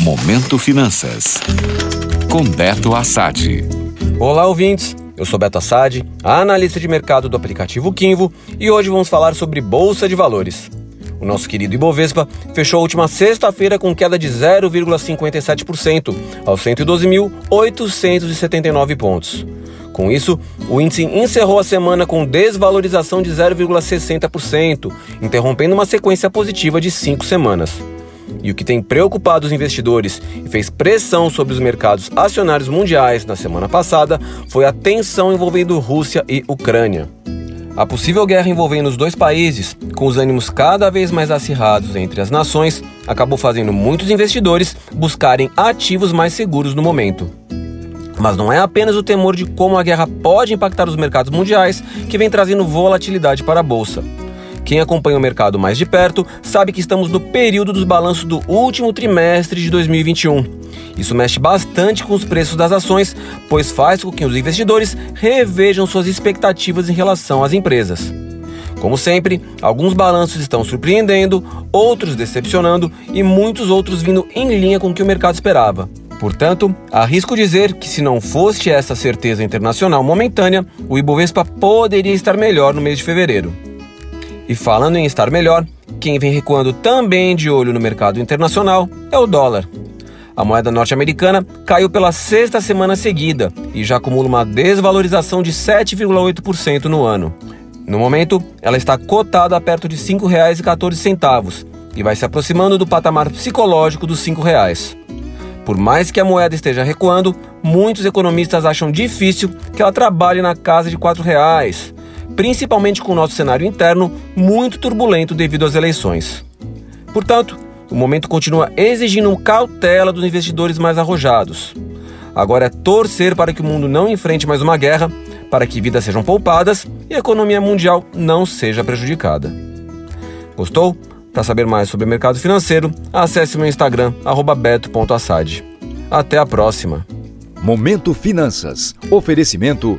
Momento Finanças. Com Beto Assad. Olá, ouvintes. Eu sou Beto Assad, analista de mercado do aplicativo Kinvo, e hoje vamos falar sobre Bolsa de Valores. O nosso querido Ibovespa fechou a última sexta-feira com queda de 0,57%, aos 112.879 pontos. Com isso, o índice encerrou a semana com desvalorização de 0,60%, interrompendo uma sequência positiva de cinco semanas. E o que tem preocupado os investidores e fez pressão sobre os mercados acionários mundiais na semana passada foi a tensão envolvendo Rússia e Ucrânia. A possível guerra envolvendo os dois países, com os ânimos cada vez mais acirrados entre as nações, acabou fazendo muitos investidores buscarem ativos mais seguros no momento. Mas não é apenas o temor de como a guerra pode impactar os mercados mundiais que vem trazendo volatilidade para a bolsa. Quem acompanha o mercado mais de perto sabe que estamos no período dos balanços do último trimestre de 2021. Isso mexe bastante com os preços das ações, pois faz com que os investidores revejam suas expectativas em relação às empresas. Como sempre, alguns balanços estão surpreendendo, outros decepcionando e muitos outros vindo em linha com o que o mercado esperava. Portanto, arrisco dizer que se não fosse essa certeza internacional momentânea, o Ibovespa poderia estar melhor no mês de fevereiro. E falando em estar melhor, quem vem recuando também de olho no mercado internacional é o dólar. A moeda norte-americana caiu pela sexta semana seguida e já acumula uma desvalorização de 7,8% no ano. No momento, ela está cotada a perto de R$ 5,14 e vai se aproximando do patamar psicológico dos R$ 5,00. Por mais que a moeda esteja recuando, muitos economistas acham difícil que ela trabalhe na casa de R$ 4,00 principalmente com o nosso cenário interno muito turbulento devido às eleições. Portanto, o momento continua exigindo cautela dos investidores mais arrojados. Agora é torcer para que o mundo não enfrente mais uma guerra, para que vidas sejam poupadas e a economia mundial não seja prejudicada. Gostou? Para saber mais sobre o mercado financeiro, acesse meu Instagram, beto.assad. Até a próxima! Momento Finanças. Oferecimento